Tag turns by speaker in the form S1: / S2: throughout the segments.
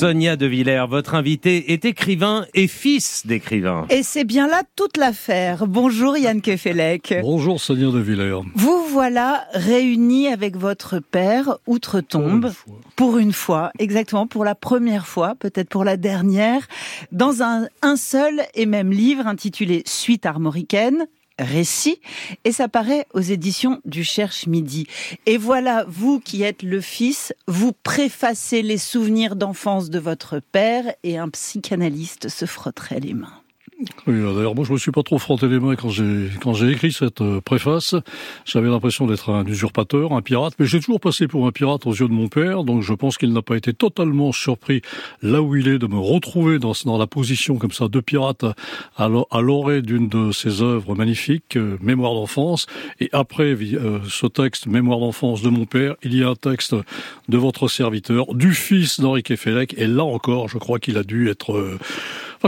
S1: Sonia De Villers, votre invité est écrivain et fils d'écrivain.
S2: Et c'est bien là toute l'affaire. Bonjour Yann Kefelec.
S3: Bonjour Sonia De Villers.
S2: Vous voilà réunis avec votre père outre-tombe. Pour une fois, exactement, pour la première fois, peut-être pour la dernière, dans un, un seul et même livre intitulé Suite armoricaine, récit et ça paraît aux éditions du Cherche Midi. Et voilà, vous qui êtes le fils, vous préfacez les souvenirs d'enfance de votre père et un psychanalyste se frotterait les mains.
S3: Oui, d'ailleurs, moi, je me suis pas trop frotté les mains quand j'ai quand j'ai écrit cette euh, préface. J'avais l'impression d'être un usurpateur, un pirate, mais j'ai toujours passé pour un pirate aux yeux de mon père, donc je pense qu'il n'a pas été totalement surpris là où il est de me retrouver dans dans la position comme ça de pirate à l'orée d'une de ses œuvres magnifiques, euh, Mémoire d'enfance. Et après euh, ce texte, Mémoire d'enfance de mon père, il y a un texte de votre serviteur, du fils d'Henri Kefelec, et là encore, je crois qu'il a dû être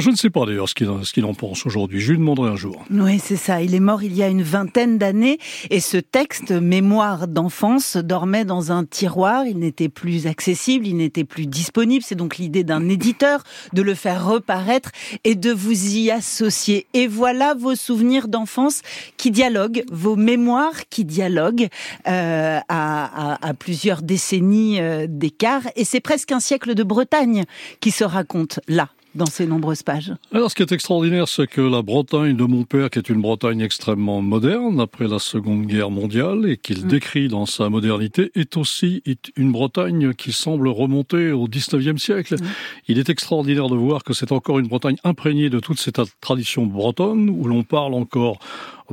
S3: je ne sais pas d'ailleurs ce qu'il en pense aujourd'hui. Je lui demanderai un jour.
S2: Oui, c'est ça. Il est mort il y a une vingtaine d'années et ce texte, Mémoire d'enfance, dormait dans un tiroir. Il n'était plus accessible, il n'était plus disponible. C'est donc l'idée d'un éditeur de le faire reparaître et de vous y associer. Et voilà vos souvenirs d'enfance qui dialoguent, vos mémoires qui dialoguent euh, à, plusieurs décennies euh, d'écart. Et c'est presque un siècle de Bretagne qui se raconte là dans ces nombreuses pages.
S3: Alors, ce qui est extraordinaire, c'est que la Bretagne de mon père, qui est une Bretagne extrêmement moderne après la Seconde Guerre mondiale et qu'il mm. décrit dans sa modernité, est aussi une Bretagne qui semble remonter au XIXe siècle. Mm. Il est extraordinaire de voir que c'est encore une Bretagne imprégnée de toute cette tradition bretonne où l'on parle encore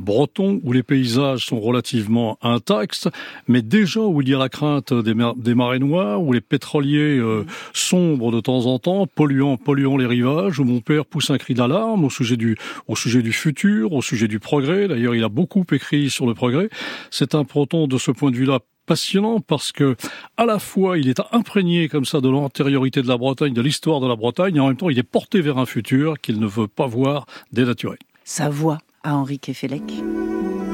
S3: breton, où les paysages sont relativement intacts, mais déjà où il y a la crainte des, des marées noires, où les pétroliers euh, sombrent de temps en temps, polluant, polluant les rivages, où mon père pousse un cri d'alarme au sujet du, au sujet du futur, au sujet du progrès. D'ailleurs, il a beaucoup écrit sur le progrès. C'est un breton de ce point de vue-là passionnant parce que à la fois il est imprégné comme ça de l'antériorité de la Bretagne, de l'histoire de la Bretagne, et en même temps il est porté vers un futur qu'il ne veut pas voir dénaturé.
S2: Sa voix à Henri Kefelec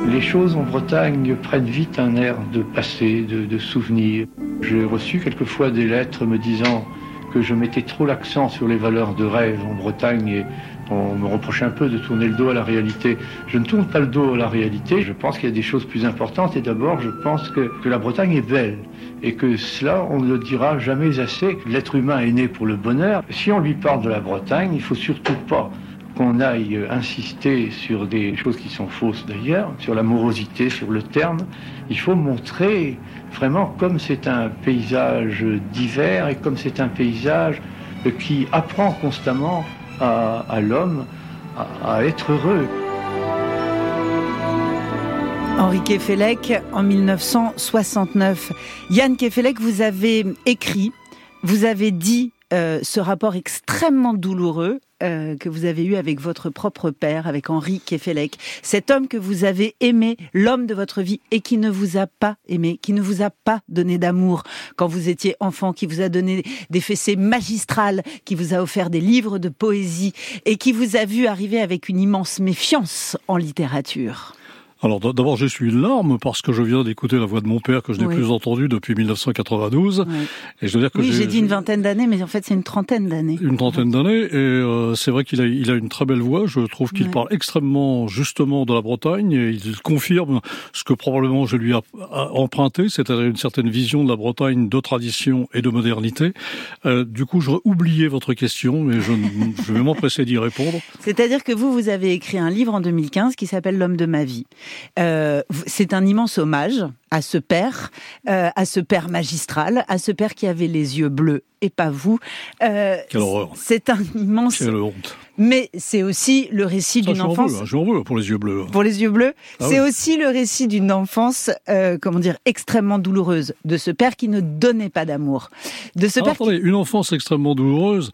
S4: Les choses en Bretagne prennent vite un air de passé, de, souvenir. J'ai reçu quelquefois des lettres me disant que je mettais trop l'accent sur les valeurs de rêve en Bretagne et on me reprochait un peu de tourner le dos à la réalité. Je ne tourne pas le dos à la réalité. Je pense qu'il y a des choses plus importantes et d'abord je pense que, que la Bretagne est belle et que cela, on ne le dira jamais assez. L'être humain est né pour le bonheur. Si on lui parle de la Bretagne, il faut surtout pas qu'on aille insister sur des choses qui sont fausses d'ailleurs, sur la morosité, sur le terme. Il faut montrer vraiment comme c'est un paysage divers et comme c'est un paysage qui apprend constamment à, l'homme à, être heureux.
S2: Henri Kefelec, en 1969. Yann Kefelec, vous avez écrit, vous avez dit euh, ce rapport extrêmement douloureux euh, que vous avez eu avec votre propre père, avec Henri Kefelec, cet homme que vous avez aimé, l'homme de votre vie, et qui ne vous a pas aimé, qui ne vous a pas donné d'amour quand vous étiez enfant, qui vous a donné des fessées magistrales, qui vous a offert des livres de poésie, et qui vous a vu arriver avec une immense méfiance en littérature.
S3: Alors d'abord, je suis une larme parce que je viens d'écouter la voix de mon père que je n'ai plus entendue depuis 1992.
S2: Et je veux dire que oui, j'ai dit une vingtaine d'années, mais en fait c'est une trentaine d'années.
S3: Une trentaine d'années, et euh, c'est vrai qu'il a, il a une très belle voix. Je trouve qu'il parle extrêmement justement de la Bretagne et il confirme ce que probablement je lui ai emprunté, c'est-à-dire une certaine vision de la Bretagne de tradition et de modernité. Euh, du coup, je oublié votre question, mais je, je vais m'empresser d'y répondre.
S2: C'est-à-dire que vous, vous avez écrit un livre en 2015 qui s'appelle L'homme de ma vie. Euh, c'est un immense hommage à ce père, euh, à ce père magistral, à ce père qui avait les yeux bleus et pas vous.
S3: Euh, Quelle horreur
S2: C'est un immense.
S3: Quelle honte.
S2: Mais c'est aussi le récit d'une enfance.
S3: Veux, je veux pour les yeux bleus.
S2: Pour les yeux bleus, ah c'est aussi le récit d'une enfance, comment dire, extrêmement douloureuse, de ce père qui ne donnait pas d'amour, de ce père.
S3: Attendez, une enfance extrêmement douloureuse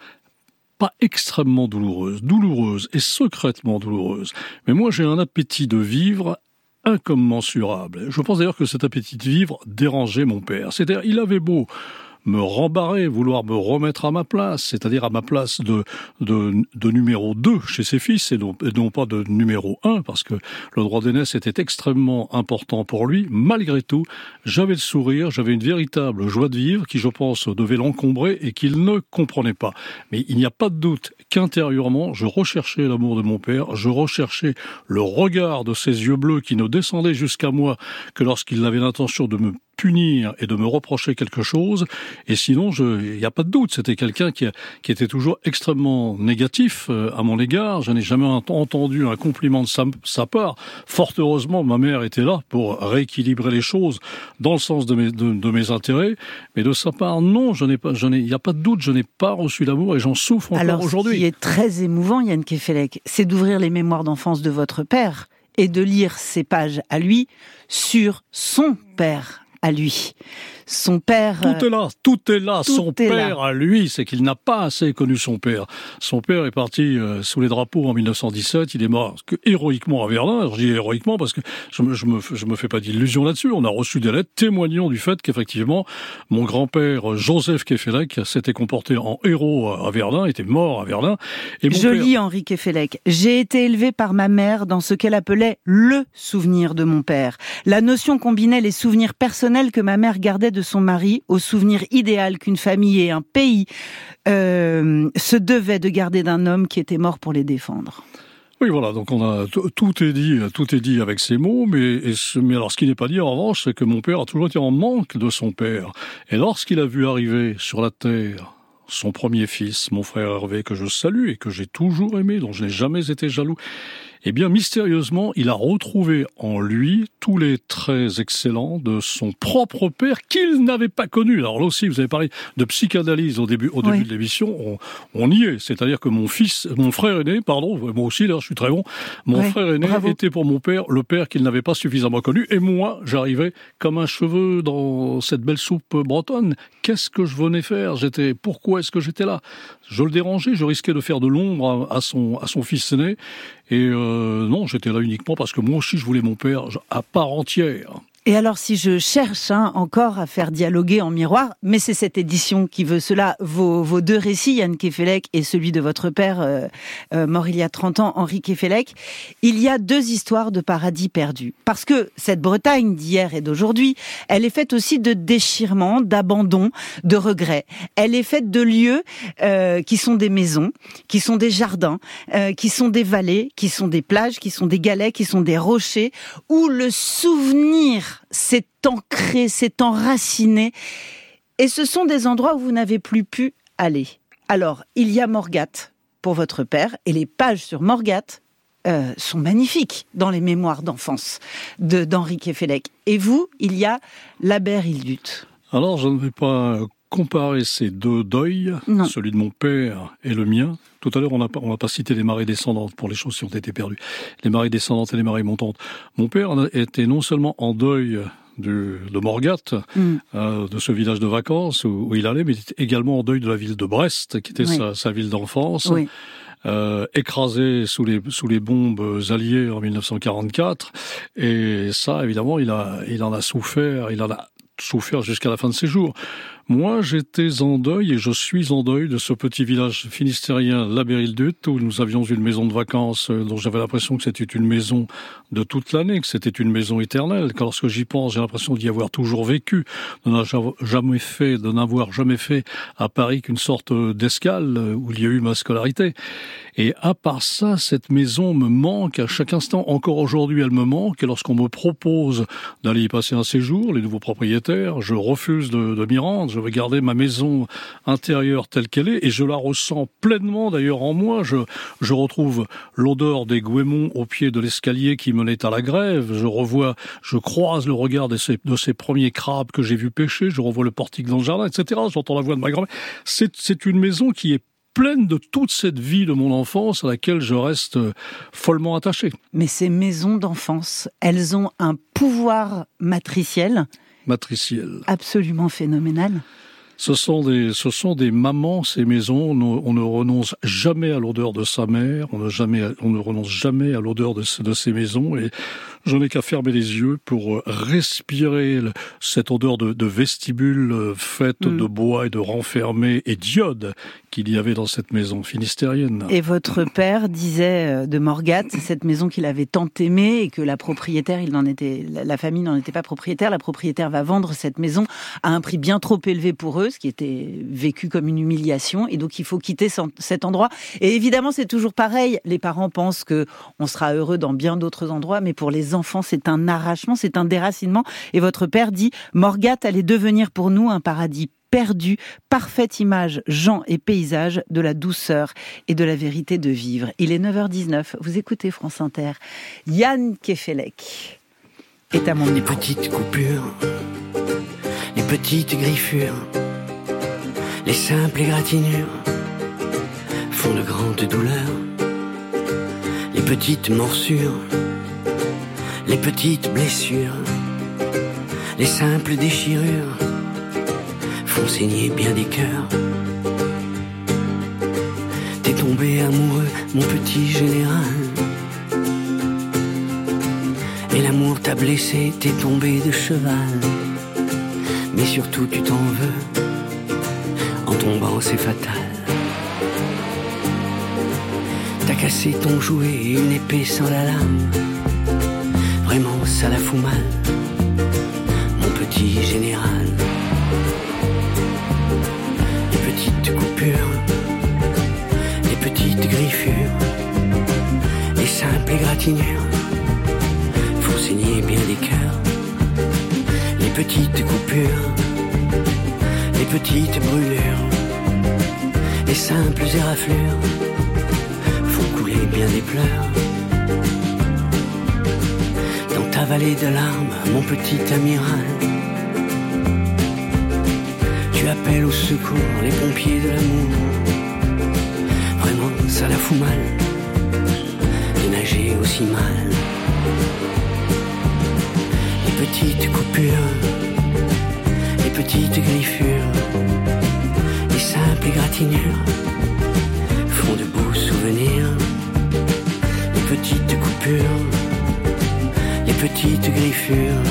S3: pas extrêmement douloureuse, douloureuse et secrètement douloureuse. Mais moi, j'ai un appétit de vivre incommensurable. Je pense d'ailleurs que cet appétit de vivre dérangeait mon père. C'est-à-dire, il avait beau me rembarrer, vouloir me remettre à ma place, c'est-à-dire à ma place de, de, de numéro 2 chez ses fils et non, et non, pas de numéro 1 parce que le droit d'aînesse était extrêmement important pour lui. Malgré tout, j'avais le sourire, j'avais une véritable joie de vivre qui, je pense, devait l'encombrer et qu'il ne comprenait pas. Mais il n'y a pas de doute qu'intérieurement, je recherchais l'amour de mon père, je recherchais le regard de ses yeux bleus qui ne descendaient jusqu'à moi que lorsqu'il avait l'intention de me punir et de me reprocher quelque chose. Et sinon, il n'y a pas de doute, c'était quelqu'un qui, qui, était toujours extrêmement négatif euh, à mon égard. Je n'ai jamais entendu un compliment de sa, sa, part. Fort heureusement, ma mère était là pour rééquilibrer les choses dans le sens de mes, de, de mes intérêts. Mais de sa part, non, je n'ai pas, il n'y a pas de doute, je n'ai pas reçu l'amour et j'en souffre encore aujourd'hui.
S2: Ce qui est très émouvant, Yann Kefelec, c'est d'ouvrir les mémoires d'enfance de votre père et de lire ces pages à lui sur son père à lui. Son père.
S3: Tout est là, tout est là. son père à lui, c'est qu'il n'a pas assez connu son père. Son père est parti euh, sous les drapeaux en 1917. Il est mort que, héroïquement à Verdun. je dis héroïquement parce que je me, je me, je me fais pas d'illusion là-dessus. On a reçu des lettres témoignant du fait qu'effectivement, mon grand-père Joseph Kefelec s'était comporté en héros à Verdun, était mort à Verdun.
S2: Et je lis Henri Kefelec. J'ai été élevé par ma mère dans ce qu'elle appelait le souvenir de mon père. La notion combinait les souvenirs personnels que ma mère gardait de son mari au souvenir idéal qu'une famille et un pays euh, se devaient de garder d'un homme qui était mort pour les défendre.
S3: Oui, voilà. Donc on a tout est dit, tout est dit avec ces mots, mais, mais alors ce qui n'est pas dit en revanche, c'est que mon père a toujours été en manque de son père. Et lorsqu'il a vu arriver sur la terre son premier fils, mon frère Hervé, que je salue et que j'ai toujours aimé, dont je n'ai jamais été jaloux, eh bien, mystérieusement, il a retrouvé en lui tous les traits excellents de son propre père qu'il n'avait pas connu. Alors là aussi, vous avez parlé de psychanalyse au début, au début de l'émission. On, on, y est. C'est-à-dire que mon fils, mon frère aîné, pardon, moi aussi, là, je suis très bon. Mon frère aîné était pour mon père le père qu'il n'avait pas suffisamment connu. Et moi, j'arrivais comme un cheveu dans cette belle soupe bretonne. Qu'est-ce que je venais faire? J'étais, pourquoi est-ce que j'étais là? Je le dérangeais, je risquais de faire de l'ombre à, son, à son fils aîné. Et euh, non, j'étais là uniquement parce que moi aussi je voulais mon père à part entière.
S2: Et alors, si je cherche hein, encore à faire dialoguer en miroir, mais c'est cette édition qui veut cela, vos, vos deux récits, Yann Kefelec et celui de votre père, euh, euh, mort il y a 30 ans, Henri Kefelec, il y a deux histoires de paradis perdus. Parce que cette Bretagne d'hier et d'aujourd'hui, elle est faite aussi de déchirements, d'abandon, de regrets. Elle est faite de lieux euh, qui sont des maisons, qui sont des jardins, euh, qui sont des vallées, qui sont des plages, qui sont des galets, qui sont des rochers, où le souvenir c'est ancré, c'est enraciné. Et ce sont des endroits où vous n'avez plus pu aller. Alors, il y a Morgat pour votre père, et les pages sur Morgat euh, sont magnifiques dans les mémoires d'enfance d'Henri Kefelec. Et vous, il y a La Hildut.
S3: Alors, je ne vais pas comparer ces deux deuils, celui de mon père et le mien. Tout à l'heure, on n'a pas cité les marées descendantes pour les choses qui ont été perdues. Les marées descendantes et les marées montantes. Mon père était non seulement en deuil de, de Morgat, mm. euh, de ce village de vacances où, il allait, mais il était également en deuil de la ville de Brest, qui était sa, ville d'enfance. Euh, écrasé sous les sous les bombes alliées en 1944 et ça évidemment il a il en a souffert il en a souffert jusqu'à la fin de ses jours. Moi, j'étais en deuil et je suis en deuil de ce petit village finistérien, La Bérildut, où nous avions une maison de vacances euh, dont j'avais l'impression que c'était une maison de toute l'année, que c'était une maison éternelle. Car lorsque j'y pense, j'ai l'impression d'y avoir toujours vécu, de n'avoir jamais fait, de n'avoir jamais fait à Paris qu'une sorte d'escale euh, où il y a eu ma scolarité. Et à part ça, cette maison me manque à chaque instant. Encore aujourd'hui, elle me manque. Et lorsqu'on me propose d'aller y passer un séjour, les nouveaux propriétaires, je refuse de m'y rendre. Je veux garder ma maison intérieure telle qu'elle est et je la ressens pleinement d'ailleurs en moi. Je, je retrouve l'odeur des goémons au pied de l'escalier qui menait à la grève. Je revois, je croise le regard de ces, de ces premiers crabes que j'ai vu pêcher. Je revois le portique dans le jardin, etc. J'entends la voix de ma grand-mère. C'est une maison qui est pleine de toute cette vie de mon enfance à laquelle je reste euh, follement attaché.
S2: Mais ces maisons d'enfance, elles ont un pouvoir matriciel
S3: matriciel.
S2: Absolument phénoménal.
S3: Ce sont des, ce sont des mamans, ces maisons. On ne, renonce jamais à l'odeur de sa mère. On ne jamais, on ne renonce jamais à l'odeur de, de ces maisons. Et je n'ai qu'à fermer les yeux pour euh, respirer cette odeur de, de vestibule euh, faite mm. de bois et de renfermé et d'iode qu'il y avait dans cette maison finistérienne.
S2: Et votre père disait euh, de Morgat, cette maison qu'il avait tant aimée et que la propriétaire, il n'en était, la famille n'en était pas propriétaire. La propriétaire va vendre cette maison à un prix bien trop élevé pour eux, ce qui était vécu comme une humiliation. Et donc il faut quitter cet endroit. Et évidemment, c'est toujours pareil. Les parents pensent que on sera heureux dans bien d'autres endroits, mais pour les enfants, c'est un arrachement, c'est un déracinement. Et votre père dit, Morgat allait devenir pour nous un paradis perdu, parfaite image, gens et paysages de la douceur et de la vérité de vivre. Il est 9h19, vous écoutez France Inter. Yann Kefelec est à mon
S5: Les petites coupures, les petites griffures, les simples égratignures font de grandes douleurs. Les petites morsures, les petites blessures, les simples déchirures font saigner bien des cœurs. T'es tombé amoureux, mon petit général. Et l'amour t'a blessé, t'es tombé de cheval. Mais surtout tu t'en veux, en tombant c'est fatal. T'as cassé ton jouet et une épée sans la lame. Vraiment ça la fout mal, mon petit général. les petites griffures, les simples égratignures. Font saigner bien des cœurs. Les petites coupures, les petites brûlures, les simples éraflures. Font couler bien des pleurs. Vallée de larmes, mon petit amiral tu appelles au secours les pompiers de l'amour. Vraiment, ça la fout mal de nager aussi mal. Les petites coupures, les petites griffures, les simples égratignures font de beaux souvenirs. Les petites coupures, petites griffures,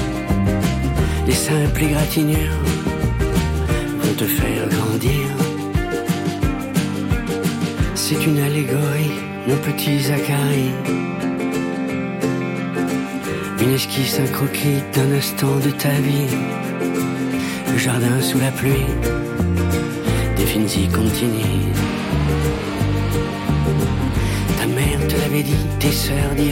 S5: les simples égratignures te faire grandir. C'est une allégorie, mon petit Zachary. Une esquisse, un croquis d'un instant de ta vie. Le jardin sous la pluie, des y continues. Ta mère te l'avait dit, tes sœurs d'y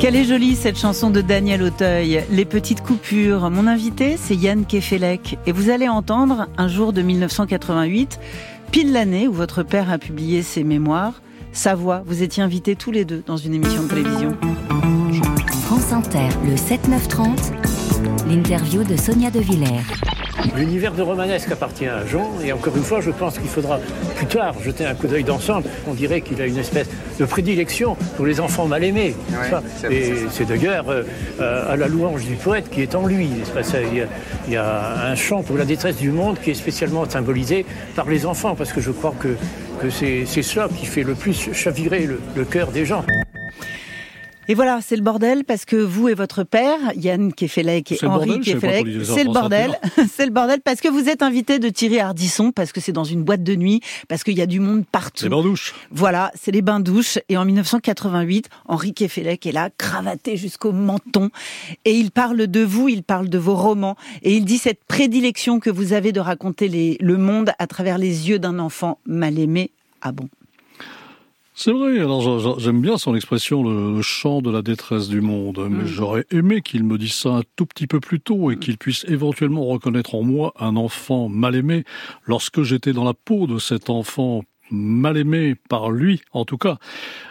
S2: Quelle est jolie cette chanson de Daniel Auteuil, Les petites coupures. Mon invité, c'est Yann Kefelec. Et vous allez entendre un jour de 1988, pile l'année où votre père a publié ses mémoires, sa voix. Vous étiez invités tous les deux dans une émission de télévision.
S6: France Inter, le 7-9-30, l'interview de Sonia De Villers.
S7: L'univers de Romanesque appartient à Jean, et encore une fois, je pense qu'il faudra plus tard jeter un coup d'œil d'ensemble. On dirait qu'il a une espèce de prédilection pour les enfants mal aimés. et c'est d'ailleurs euh, à la louange du poète qui est en lui. Il y, a, un chant pour la détresse du monde qui est spécialement symbolisé par les enfants, parce que je crois que, c'est cela qui fait le plus chavirer le cœur des gens.
S2: Et voilà, c'est le bordel parce que vous et votre père, Yann Kefelec et Henri Kefelec, c'est le bordel. c'est le bordel parce que vous êtes invité de Thierry Ardisson, parce que c'est dans une boîte de nuit, parce qu'il y a du monde partout.
S3: Les bains douches.
S2: Voilà, c'est les bains douches. Et en 1988, Henri Kefelec est là, cravaté jusqu'au menton. Et il parle de vous, il parle de vos romans. Et il dit cette prédilection que vous avez de raconter les, le monde à travers les yeux d'un enfant mal aimé. Ah bon
S3: c'est vrai, alors j'aime bien son expression, le, chant de la détresse du monde, mais mm. j'aurais aimé qu'il me dise ça un tout petit peu plus tôt et qu'il puisse éventuellement reconnaître en moi un enfant mal aimé lorsque j'étais dans la peau de cet enfant mal aimé par lui, en tout cas.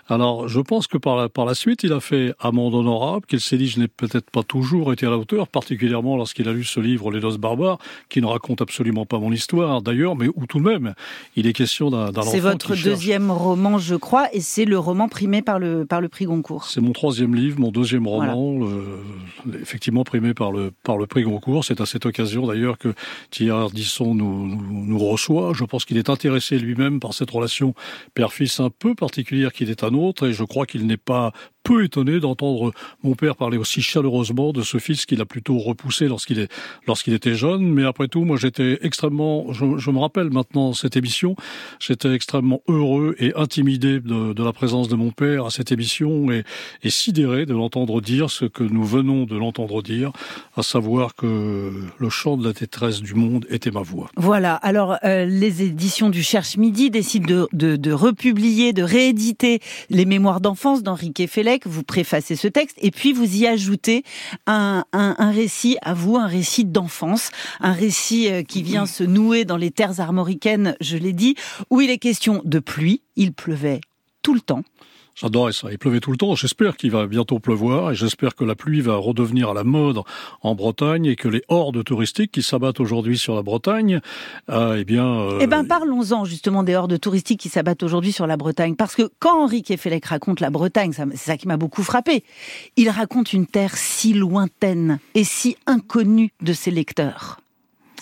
S3: Alors, je pense que par la, par la suite, il a fait amende honorable, qu'il s'est dit, je n'ai peut-être pas toujours été à la hauteur, particulièrement lorsqu'il a lu ce livre, Les Noces barbares, qui ne raconte absolument pas mon histoire, d'ailleurs, mais où tout de même, il est question d'un enfant
S2: C'est votre
S3: qui
S2: deuxième
S3: cherche...
S2: roman, je crois, et c'est le roman primé par le, par le prix Goncourt.
S3: C'est mon troisième livre, mon deuxième roman, voilà. le, effectivement primé par le, par le prix Goncourt. C'est à cette occasion, d'ailleurs, que Thierry Ardisson nous, nous, nous reçoit. Je pense qu'il est intéressé lui-même par cette relation père-fils un peu particulière qu'il est à et je crois qu'il n'est pas peu étonné d'entendre mon père parler aussi chaleureusement de ce fils qu'il a plutôt repoussé lorsqu'il est était jeune. Mais après tout, moi j'étais extrêmement, je, me rappelle maintenant cette émission, j'étais extrêmement heureux et intimidé de, la présence de mon père à cette émission et, sidéré de l'entendre dire ce que nous venons de l'entendre dire, à savoir que le chant de la détresse du monde était ma voix.
S2: Voilà. Alors euh, les éditions du Cherche Midi décident de, de, republier, de rééditer les mémoires d'enfance d'Henrique Vous préfacez ce texte et puis vous y ajoutez un, un, un récit à vous, un récit d'enfance, un récit euh, qui vient se nouer dans les terres armoricaines, je l'ai dit, où il est question de pluie, il pleuvait tout le temps.
S3: J'adorais ça. Il pleuvait tout le temps. J'espère qu'il va bientôt pleuvoir et j'espère que la pluie va redevenir à la mode en Bretagne et que les hordes touristiques qui s'abattent aujourd'hui sur la Bretagne, euh, eh bien. Euh...
S2: Eh ben, parlons-en justement des hordes touristiques qui s'abattent aujourd'hui sur la Bretagne, parce que quand Henri Kefelec raconte la Bretagne, c'est ça qui m'a beaucoup frappé. Il raconte une terre si lointaine et si inconnue de ses lecteurs.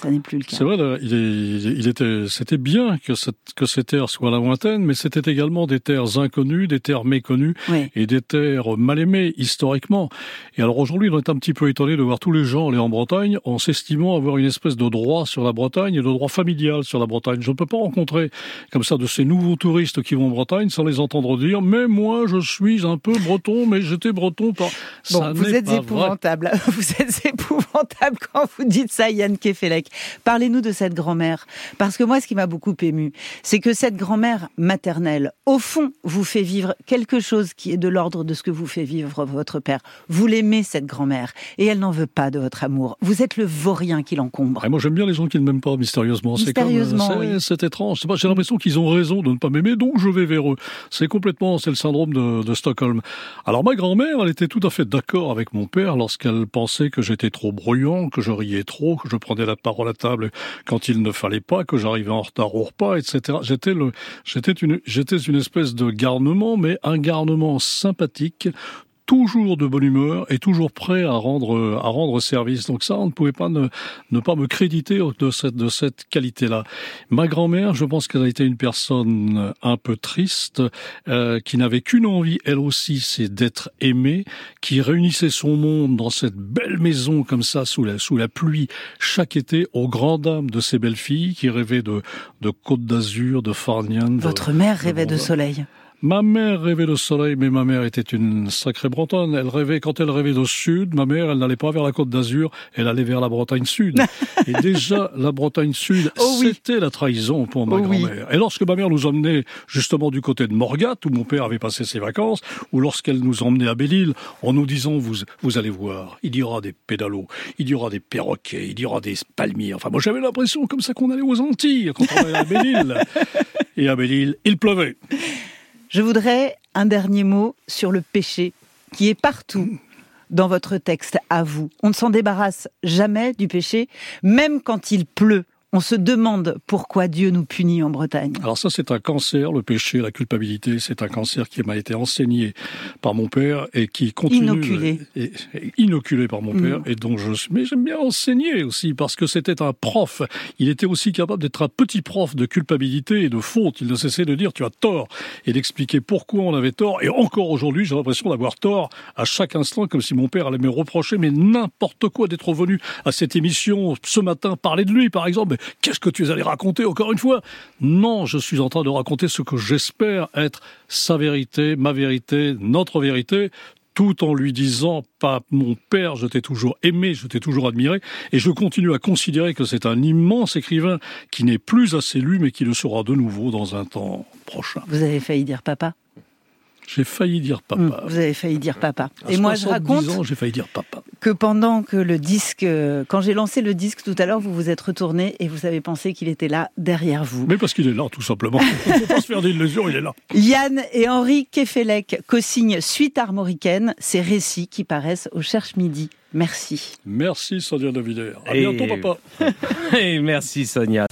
S2: Ça n'est plus le cas.
S3: C'est vrai, il, était, c'était bien que, cette, que ces terres soient lointaines, mais c'était également des terres inconnues, des terres méconnues
S2: oui.
S3: et des terres mal aimées historiquement. Et alors aujourd'hui, on est un petit peu étonné de voir tous les gens aller en Bretagne en s'estimant avoir une espèce de droit sur la Bretagne et de droit familial sur la Bretagne. Je ne peux pas rencontrer comme ça de ces nouveaux touristes qui vont en Bretagne sans les entendre dire mais moi je suis un peu breton, mais j'étais breton par.
S2: Bon,
S3: ça
S2: vous êtes épouvantable. Vrai. Vous êtes épouvantable quand vous dites ça, Yann Kefelec. Parlez-nous de cette grand-mère. Parce que moi, ce qui m'a beaucoup ému, c'est que cette grand-mère maternelle, au fond, vous fait vivre quelque chose qui est de l'ordre de ce que vous fait vivre votre père. Vous l'aimez, cette grand-mère, et elle n'en veut pas de votre amour. Vous êtes le vaurien qui l'encombre.
S3: Moi, j'aime bien les gens qui ne m'aiment pas mystérieusement.
S2: Mystérieusement,
S3: c'est
S2: oui.
S3: C'est étrange. J'ai l'impression qu'ils ont raison de ne pas m'aimer, donc je vais vers eux. C'est complètement, c'est le syndrome de, de Stockholm. Alors, ma grand-mère, elle était tout à fait d'accord avec mon père lorsqu'elle pensait que j'étais trop bruyant, que je riais trop, que je prenais la parole à table quand il ne fallait pas, que j'arrivais en retard au repas, etc. J'étais une, j'étais une espèce de garnement, mais un garnement sympathique, toujours de bonne humeur et toujours prêt à rendre à rendre service. Donc ça, on ne pouvait pas ne, ne pas me créditer de cette de cette qualité-là. Ma grand-mère, je pense qu'elle a été une personne un peu triste, euh, qui n'avait qu'une envie, elle aussi, c'est d'être aimée, qui réunissait son monde dans cette belle maison comme ça sous la sous la pluie chaque été, aux grandes dames de ces belles filles qui rêvaient de de Côte d'Azur, de Farnian.
S2: Votre mère rêvait de, de soleil.
S3: Ma mère rêvait de soleil, mais ma mère était une sacrée bretonne. Elle rêvait, quand elle rêvait de sud, ma mère, elle n'allait pas vers la côte d'Azur, elle allait vers la Bretagne sud. Et déjà, la Bretagne sud,
S2: oh oui.
S3: c'était la trahison pour ma
S2: oh
S3: grand-mère.
S2: Oui.
S3: Et lorsque ma mère nous emmenait justement du côté de Morgat, où mon père avait passé ses vacances, ou lorsqu'elle nous emmenait à Belle-Île, en nous disant, vous, vous allez voir, il y aura des pédalos, il y aura des perroquets, il y aura des palmiers. Enfin, moi, j'avais l'impression comme ça qu'on allait aux Antilles quand on allait à Belle-Île. Et à Belle-Île, il pleuvait.
S2: Je voudrais un dernier mot sur le péché qui est partout dans votre texte à vous. On ne s'en débarrasse jamais du péché, même quand il pleut. On se demande pourquoi Dieu nous punit en Bretagne.
S3: Alors ça, c'est un cancer, le péché, la culpabilité, c'est un cancer qui m'a été enseigné par mon père et qui continue...
S2: Inoculé.
S3: Et, et, inoculé par mon mmh. père et dont je... Mais j'aime bien enseigner aussi parce que c'était un prof. Il était aussi capable d'être un petit prof de culpabilité et de faute. Il ne cessait de dire tu as tort et d'expliquer pourquoi on avait tort. Et encore aujourd'hui, j'ai l'impression d'avoir tort à chaque instant, comme si mon père allait me reprocher, mais n'importe quoi d'être venu à cette émission ce matin parler de lui, par exemple qu'est-ce que tu es allé raconter encore une fois? Non, je suis en train de raconter ce que j'espère être sa vérité, ma vérité, notre vérité, tout en lui disant pas mon père, je t'ai toujours aimé, je t'ai toujours admiré, et je continue à considérer que c'est un immense écrivain qui n'est plus assez lu, mais qui le sera de nouveau dans un temps prochain.
S2: Vous avez failli dire papa
S3: J'ai failli dire papa.
S2: Hum, vous avez failli dire papa.
S3: À
S2: Et moi, je
S3: 70
S2: raconte
S3: ans, j'ai failli dire papa.
S2: que pendant que le disque, euh, quand j'ai lancé le disque tout à l'heure, vous vous êtes retourné et vous avez pensé qu'il était là derrière vous.
S3: Mais parce qu'il est là, tout simplement. Il ne faut pas se faire d'illusions, il est là.
S2: Yann et Henri Kefelec co-signent Suite armoricaine, ces récits qui paraissent au Cherche Midi. Merci.
S3: Merci Sonia de Villers. À
S1: Et-
S3: bientôt, papa.
S1: Et merci Sonia.